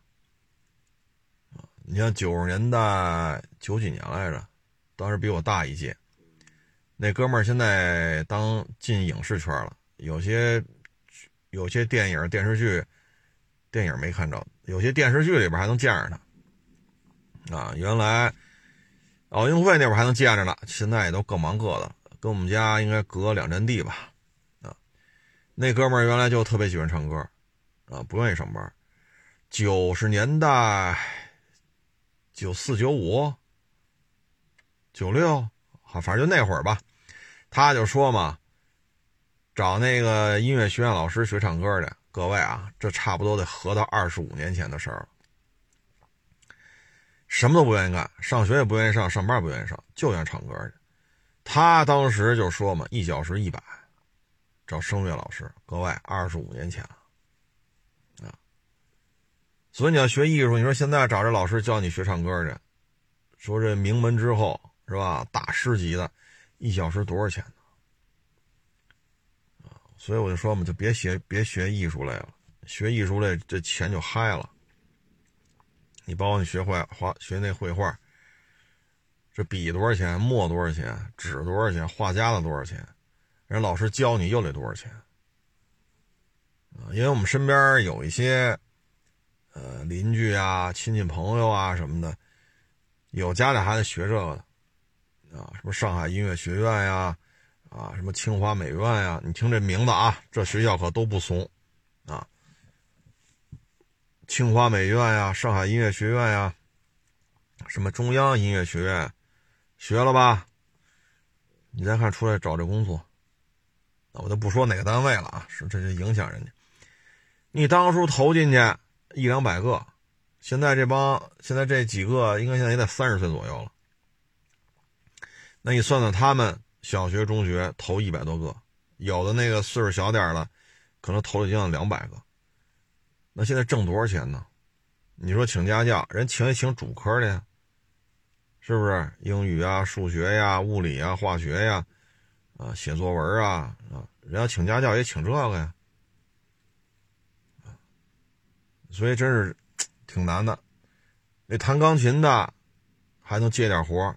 你像九十年代九几年来着，当时比我大一届，那哥们儿现在当进影视圈了，有些有些电影电视剧，电影没看着，有些电视剧里边还能见着他，啊！原来。奥运会那会儿还能见着呢，现在也都各忙各的，跟我们家应该隔两站地吧，啊，那哥们儿原来就特别喜欢唱歌，啊，不愿意上班，九十年代，九四九五，九六，好，反正就那会儿吧，他就说嘛，找那个音乐学院老师学唱歌去，各位啊，这差不多得合到二十五年前的事儿了。什么都不愿意干，上学也不愿意上，上班也不愿意上，就愿唱歌去。他当时就说嘛，一小时一百，找声乐老师。各位，二十五年前，所以你要学艺术，你说现在找这老师教你学唱歌去，说这名门之后是吧，大师级的，一小时多少钱呢？所以我就说嘛，就别学别学艺术类了，学艺术类这钱就嗨了。你包括你学画画，学那绘画，这笔多少钱？墨多少钱？纸多少钱？画家的多少钱？人老师教你又得多少钱？因为我们身边有一些，呃，邻居啊、亲戚朋友啊什么的，有家里孩子学这个的，啊，什么上海音乐学院呀，啊，什么清华美院呀，你听这名字啊，这学校可都不怂，啊。清华美院呀，上海音乐学院呀，什么中央音乐学院，学了吧？你再看出来找这工作，那我就不说哪个单位了啊，是这就影响人家。你当初投进去一两百个，现在这帮现在这几个应该现在也得三十岁左右了。那你算算他们小学、中学投一百多个，有的那个岁数小点的，可能投了将近两百个。那现在挣多少钱呢？你说请家教，人请也请主科的呀，是不是？英语啊、数学呀、物理啊、化学呀，啊，写作文啊，啊，人家请家教也请这个呀，所以真是挺难的。那弹钢琴的还能接点活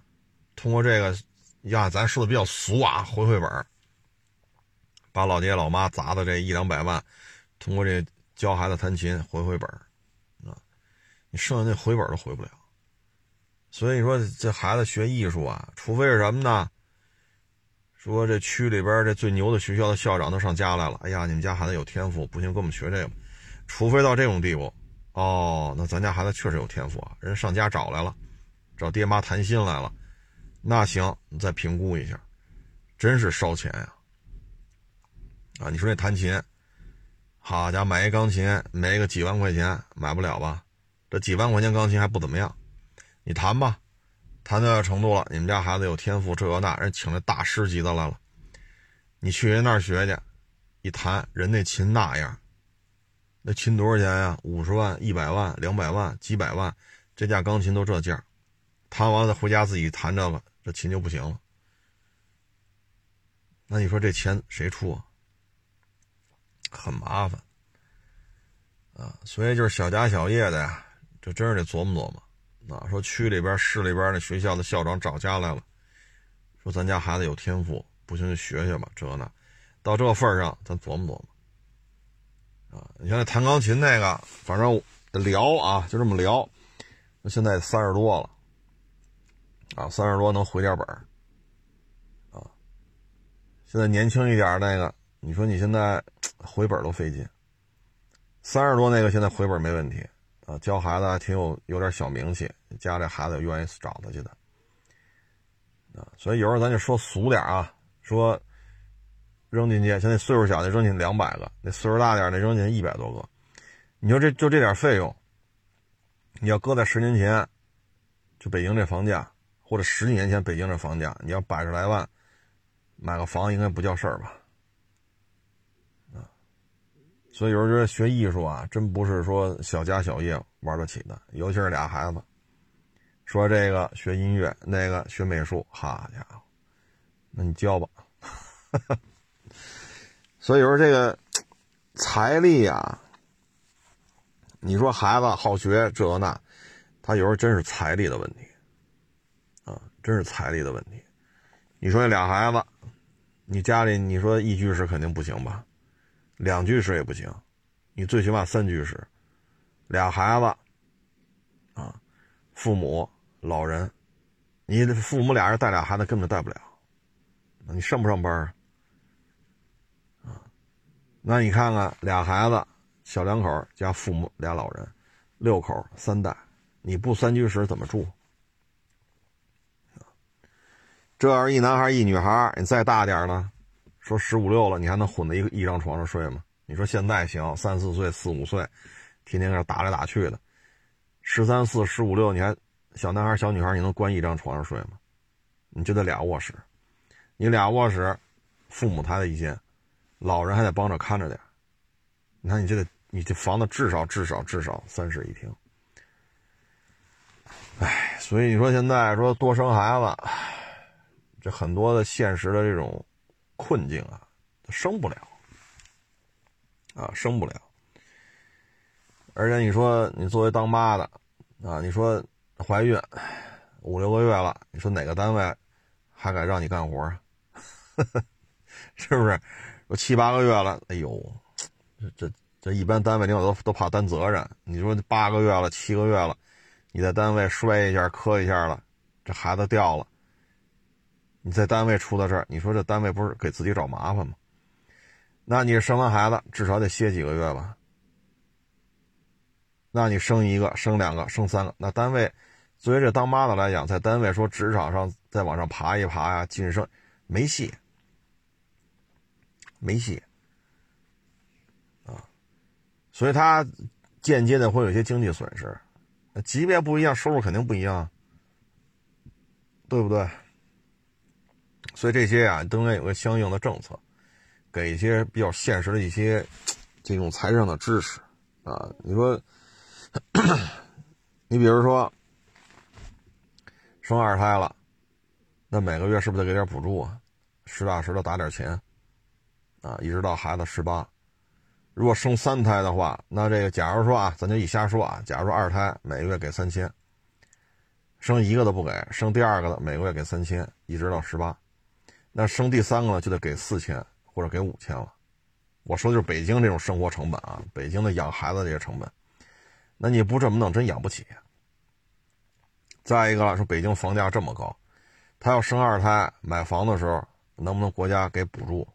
通过这个呀，咱说的比较俗啊，回回本把老爹老妈砸的这一两百万，通过这。教孩子弹琴回回本啊，你剩下那回本都回不了。所以你说这孩子学艺术啊，除非是什么呢？说这区里边这最牛的学校的校长都上家来了，哎呀，你们家孩子有天赋，不行，跟我们学这个。除非到这种地步，哦，那咱家孩子确实有天赋啊，人上家找来了，找爹妈谈心来了，那行，你再评估一下，真是烧钱呀！啊，你说这弹琴，好家伙，买一钢琴没个几万块钱买不了吧？这几万块钱钢琴还不怎么样，你弹吧，弹到这程度了，你们家孩子有天赋，这那，人请来大师级的来了，你去人那儿学去，一弹，人那琴那样。那琴多少钱呀？五十万、一百万、两百万、几百万，这架钢琴都这价，弹完了回家自己弹这个，这琴就不行了。那你说这钱谁出啊？很麻烦啊，所以就是小家小业的呀，这真是得琢磨琢磨。啊，说区里边、市里边的学校的校长找家来了，说咱家孩子有天赋，不行就学学吧，这那，到这份上，咱琢磨琢磨。啊，你像那弹钢琴那个，反正聊啊，就这么聊。现在三十多了，啊，三十多能回点本啊。现在年轻一点那个，你说你现在 (tsk) 回本都费劲。三十多那个现在回本没问题，啊，教孩子还挺有有点小名气，家里孩子愿意找他去的。啊，所以有时候咱就说俗点啊，说。扔进去，像那岁数小的扔进两百个，那岁数大点的扔进一百多个。你说这就这点费用，你要搁在十年前，就北京这房价，或者十几年前北京这房价，你要百十来万买个房，应该不叫事儿吧？啊，所以有时候觉得学艺术啊，真不是说小家小业玩得起的，尤其是俩孩子，说这个学音乐，那个学美术，好家伙，那你教吧。哈 (laughs) 哈所以说这个财力呀，你说孩子好学这那，他有时候真是财力的问题啊，真是财力的问题。你说那俩孩子，你家里你说一居室肯定不行吧，两居室也不行，你最起码三居室，俩孩子啊，父母老人，你父母俩人带俩孩子根本带不了，你上不上班啊？那你看看俩孩子，小两口加父母俩老人，六口三代，你不三居室怎么住？这要是一男孩一女孩，你再大点呢？说十五六了，你还能混在一个一张床上睡吗？你说现在行，三四岁、四五岁，天天搁打来打去的，十三四、十五六，你还小男孩、小女孩，你能关一张床上睡吗？你就得俩卧室，你俩卧室，父母他的一间。老人还得帮着看着点你看你这个，你这房子至少至少至少三室一厅，哎，所以你说现在说多生孩子，这很多的现实的这种困境啊，生不了啊，生不了。而且你说你作为当妈的啊，你说怀孕五六个月了，你说哪个单位还敢让你干活啊？(laughs) 是不是？有七八个月了，哎呦，这这这一般单位领导都都怕担责任。你说八个月了，七个月了，你在单位摔一下、磕一下了，这孩子掉了，你在单位出的事儿，你说这单位不是给自己找麻烦吗？那你生完孩子至少得歇几个月吧？那你生一个、生两个、生三个，那单位作为这当妈的来讲，在单位说职场上再往上爬一爬呀，晋升没戏。没戏啊，所以他间接的会有一些经济损失，级别不一样，收入肯定不一样，对不对？所以这些啊都应该有个相应的政策，给一些比较现实的一些这种财政的支持啊。你说，(coughs) 你比如说生二胎了，那每个月是不是得给点补助啊？实打实的打点钱。啊，一直到孩子十八，如果生三胎的话，那这个假如说啊，咱就一瞎说啊，假如说二胎每个月给三千，生一个都不给，生第二个的每个月给三千，一直到十八，那生第三个呢就得给四千或者给五千了。我说的就是北京这种生活成本啊，北京的养孩子这些成本，那你不这么弄，真养不起。再一个说北京房价这么高，他要生二胎买房的时候，能不能国家给补助？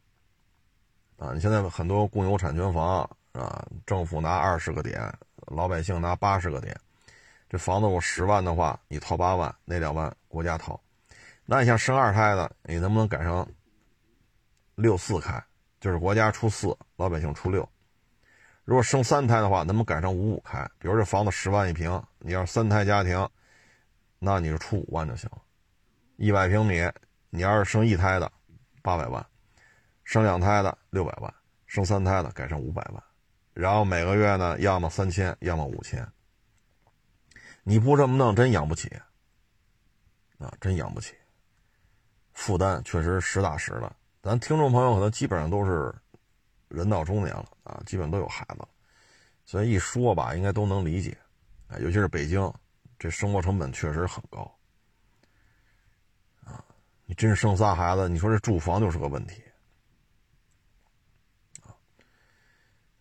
啊，你现在很多共有产权房啊，政府拿二十个点，老百姓拿八十个点，这房子我十万的话，你掏八万，那两万国家掏。那你像生二胎的，你能不能改成六四开？就是国家出四，老百姓出六。如果生三胎的话，能不能改成五五开？比如这房子十万一平，你要是三胎家庭，那你就出五万就行了。一百平米，你要是生一胎的，八百万；生两胎的六百万；生三胎的改成五百万。然后每个月呢，要么三千，要么五千。你不这么弄，真养不起啊！真养不起。负担确实实打实的，咱听众朋友可能基本上都是人到中年了啊，基本都有孩子了，所以一说吧，应该都能理解啊。尤其是北京，这生活成本确实很高啊。你真是生仨孩子，你说这住房就是个问题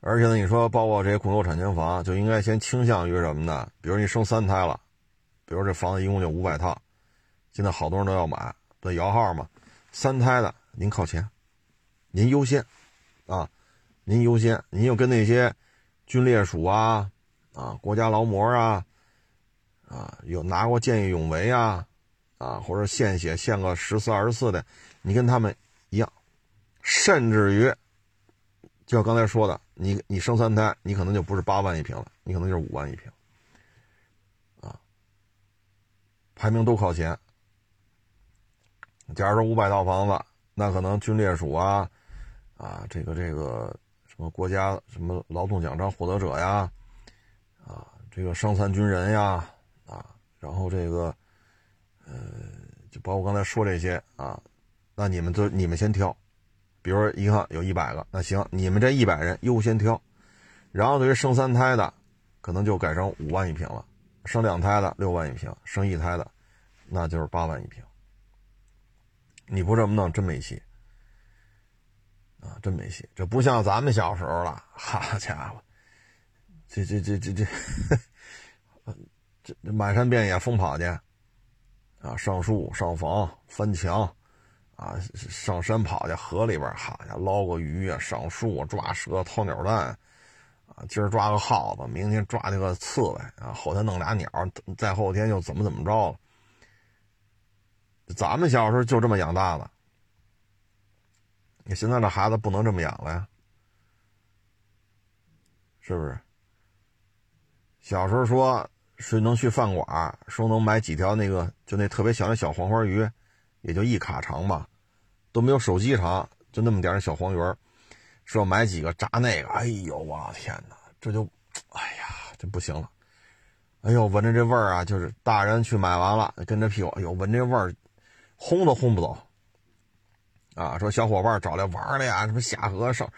而且呢，你说包括这些共有产权房，就应该先倾向于什么呢？比如你生三胎了，比如这房子一共就五百套，现在好多人都要买。的摇号嘛，三胎的您靠前，您优先，啊，您优先，您又跟那些军烈属啊，啊，国家劳模啊，啊，有拿过见义勇为啊，啊，或者献血献个十四二十四的，你跟他们一样，甚至于，就像刚才说的，你你生三胎，你可能就不是八万一平了，你可能就是五万一平，啊，排名都靠前。假如说五百套房子，那可能军烈属啊，啊，这个这个什么国家什么劳动奖章获得者呀，啊，这个伤残军人呀，啊，然后这个，呃，就包括刚才说这些啊，那你们都你们先挑，比如一看有一百个，那行，你们这一百人优先挑，然后对于生三胎的，可能就改成五万一平了，生两胎的六万一平，生一胎的，那就是八万一平。你不这么弄，真没戏啊！真没戏，这不像咱们小时候了。好家伙，这这这这这，这 (laughs) 满山遍野疯跑去啊！上树、上房、翻墙啊！上山跑去，河里边，好家伙，捞个鱼啊！上树啊抓蛇、掏鸟蛋啊！今儿抓个耗子，明天抓那个刺猬啊！后天弄俩鸟，再后天又怎么怎么着了？咱们小时候就这么养大的，你现在这孩子不能这么养了呀，是不是？小时候说谁能去饭馆，说能买几条那个就那特别小的小黄花鱼，也就一卡长吧，都没有手机长，就那么点小黄鱼说买几个炸那个，哎呦我天哪，这就，哎呀，这不行了，哎呦闻着这味儿啊，就是大人去买完了跟着屁股，哎呦闻这味儿。轰都轰不走，啊！说小伙伴找来玩的呀，什么下河上，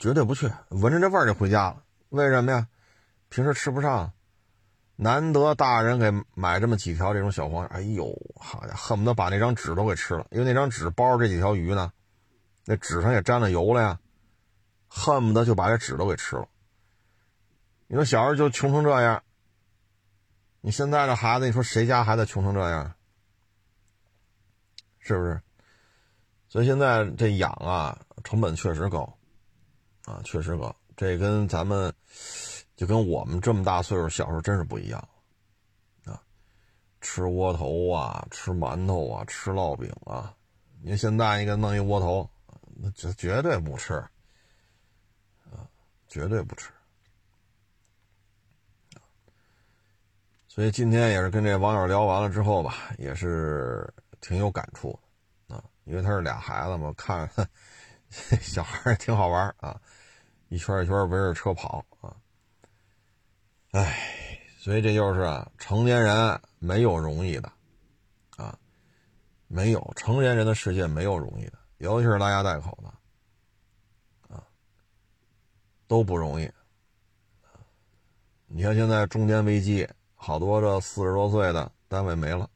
绝对不去。闻着这味儿就回家了。为什么呀？平时吃不上，难得大人给买这么几条这种小黄鱼，哎呦，好家，恨不得把那张纸都给吃了。因为那张纸包着这几条鱼呢，那纸上也沾了油了呀，恨不得就把这纸都给吃了。你说小时候就穷成这样，你现在这孩子，你说谁家孩子穷成这样？是不是？所以现在这养啊，成本确实高，啊，确实高。这跟咱们，就跟我们这么大岁数小时候真是不一样，啊，吃窝头啊，吃馒头啊，吃烙饼啊。你现在你给弄一窝头，那绝绝对不吃，啊，绝对不吃。所以今天也是跟这网友聊完了之后吧，也是。挺有感触，啊，因为他是俩孩子嘛，看 (laughs) 小孩也挺好玩啊，一圈一圈围着车跑，哎，所以这就是啊，成年人没有容易的，啊，没有成年人的世界没有容易的，尤其是拉家带口的，啊，都不容易。你看现在中年危机，好多这四十多岁的单位没了。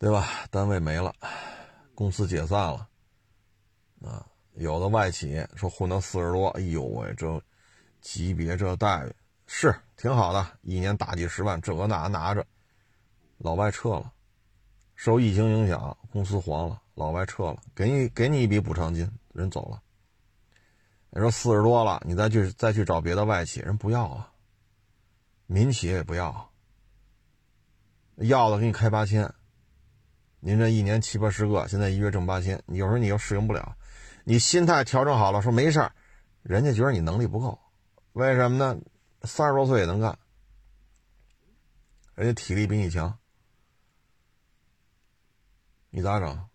对吧？单位没了，公司解散了，啊，有的外企说混到四十多，哎呦喂，这级别这待遇。是挺好的，一年大几十万，这个那拿着，老外撤了，受疫情影响，公司黄了，老外撤了，给你给你一笔补偿金，人走了，你说四十多了，你再去再去找别的外企，人不要啊，民企也不要，要的给你开八千，您这一年七八十个，现在一月挣八千，有时候你又适应不了，你心态调整好了，说没事儿，人家觉得你能力不够，为什么呢？三十多岁也能干，人家体力比你强，你咋整？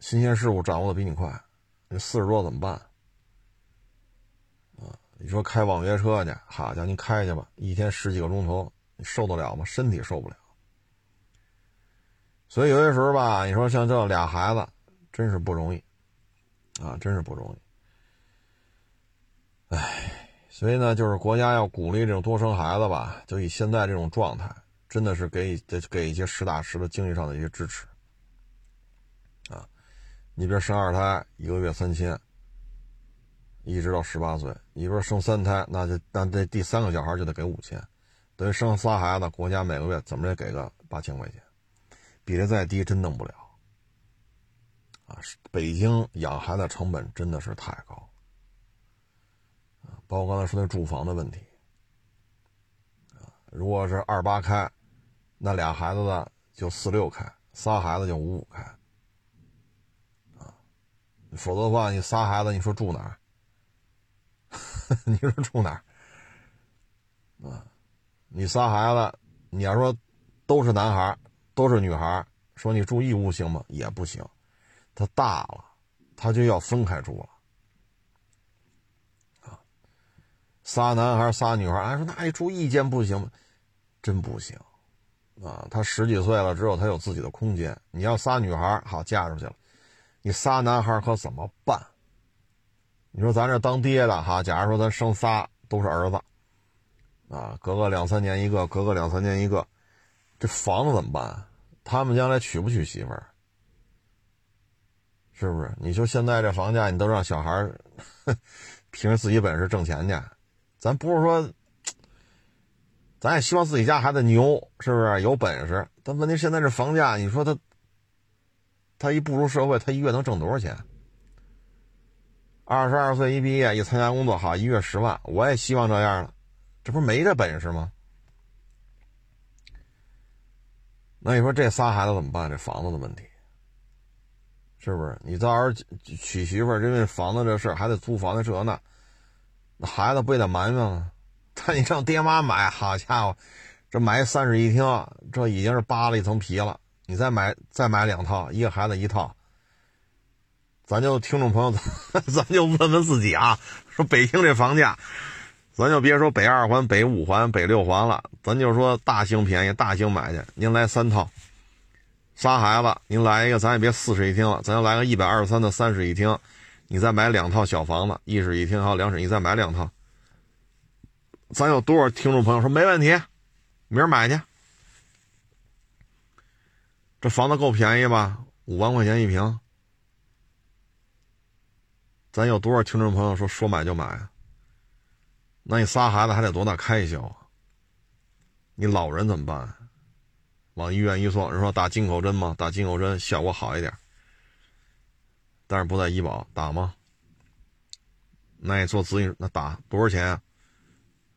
新鲜事物掌握的比你快，你四十多怎么办？啊你说开网约车去，好家伙，你开去吧，一天十几个钟头，你受得了吗？身体受不了。所以有些时候吧，你说像这俩孩子，真是不容易，啊，真是不容易。唉，所以呢，就是国家要鼓励这种多生孩子吧，就以现在这种状态，真的是给给给一些实打实的经济上的一些支持。啊，你比如生二胎，一个月三千。一直到十八岁，你说生三胎，那就那这第三个小孩就得给五千，等于生仨孩子，国家每个月怎么也给个八千块钱，比这再低真弄不了。啊，北京养孩子成本真的是太高，包括刚才说那住房的问题，如果是二八开，那俩孩子的就四六开，仨孩子就五五开，啊，否则的话，你仨孩子，你说住哪儿？(laughs) 你说住哪儿？啊，你仨孩子，你要说都是男孩都是女孩说你住一屋行吗？也不行，他大了，他就要分开住了。啊，仨男孩仨女孩俺说那一住一间不行吗？真不行，啊，他十几岁了，只有他有自己的空间。你要仨女孩好嫁出去了，你仨男孩可怎么办？你说咱这当爹的哈，假如说咱生仨都是儿子，啊，隔个两三年一个，隔个两三年一个，这房子怎么办？他们将来娶不娶媳妇儿？是不是？你说现在这房价，你都让小孩 (laughs) 凭着自己本事挣钱去，咱不是说，咱也希望自己家孩子牛，是不是有本事？但问题现在这房价，你说他，他一步入社会，他一月能挣多少钱？二十二岁一毕业，一参加工作，好，一月十万，我也希望这样了，这不没这本事吗？那你说这仨孩子怎么办？这房子的问题，是不是？你到时候娶媳妇，因为房子这事儿还得租房子这，那孩子不也得埋怨吗？但你让爹妈买，好家伙，这买三室一厅，这已经是扒了一层皮了。你再买再买两套，一个孩子一套。咱就听众朋友，(laughs) 咱咱就问问自己啊，说北京这房价，咱就别说北二环、北五环、北六环了，咱就说大兴便宜，大兴买去。您来三套，仨孩子，您来一个，咱也别四室一厅了，咱就来个一百二十三的三室一厅。你再买两套小房子，一室一厅还有两室，你再买两套。咱有多少听众朋友说没问题，明儿买去？这房子够便宜吧？五万块钱一平。咱有多少听众朋友说说买就买？那你仨孩子还得多大开销啊？你老人怎么办？往医院一送，人说打进口针吗？打进口针效果好一点，但是不在医保打吗？那你做咨询那打多少钱啊？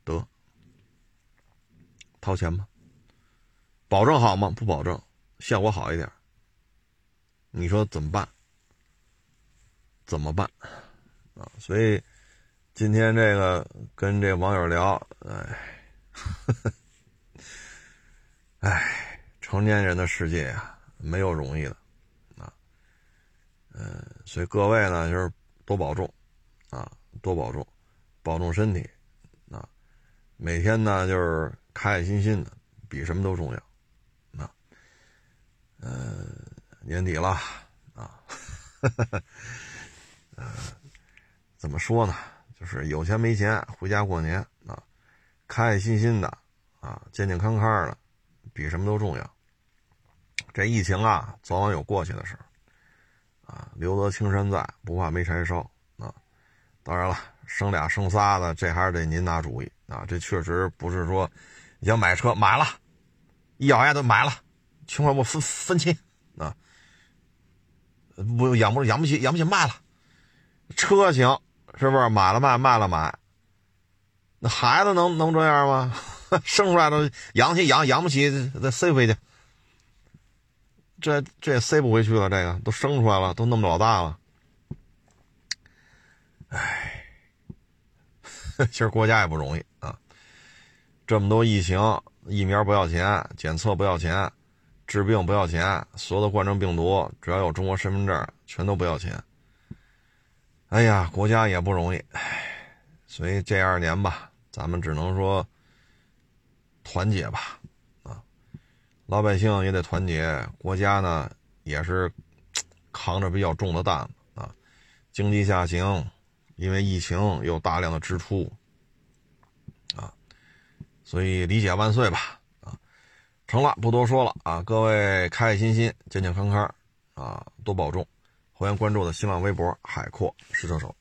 得掏钱吗？保证好吗？不保证，效果好一点。你说怎么办？怎么办？啊，所以今天这个跟这网友聊，哎，(laughs) 哎，成年人的世界呀，没有容易的，所以各位呢，就是多保重，啊，多保重，保重身体，啊，每天呢就是开开心心的，比什么都重要，啊，嗯，年底了，啊，嗯。怎么说呢？就是有钱没钱回家过年啊，开开心心的啊，健健康康的，比什么都重要。这疫情啊，早晚有过去的时候啊。留得青山在，不怕没柴烧啊。当然了，生俩生仨的，这还是得您拿主意啊。这确实不是说想买车买了，一咬牙就买了，情况我分分期啊，不养不养不起养不起卖了，车行。是不是？买了卖，卖了买。那孩子能能这样吗？(laughs) 生出来都养起养养不起，再塞回去。这这也塞不回去了。这个都生出来了，都那么老大了。唉，其实国家也不容易啊。这么多疫情，疫苗不要钱，检测不要钱，治病不要钱，所有的冠状病毒只要有中国身份证，全都不要钱。哎呀，国家也不容易，唉，所以这二年吧，咱们只能说团结吧，老百姓也得团结，国家呢也是扛着比较重的担子啊，经济下行，因为疫情有大量的支出，啊，所以理解万岁吧，啊，成了，不多说了啊，各位开开心心，健健康康，啊，多保重。欢迎关注我的新浪微博“海阔试车手”。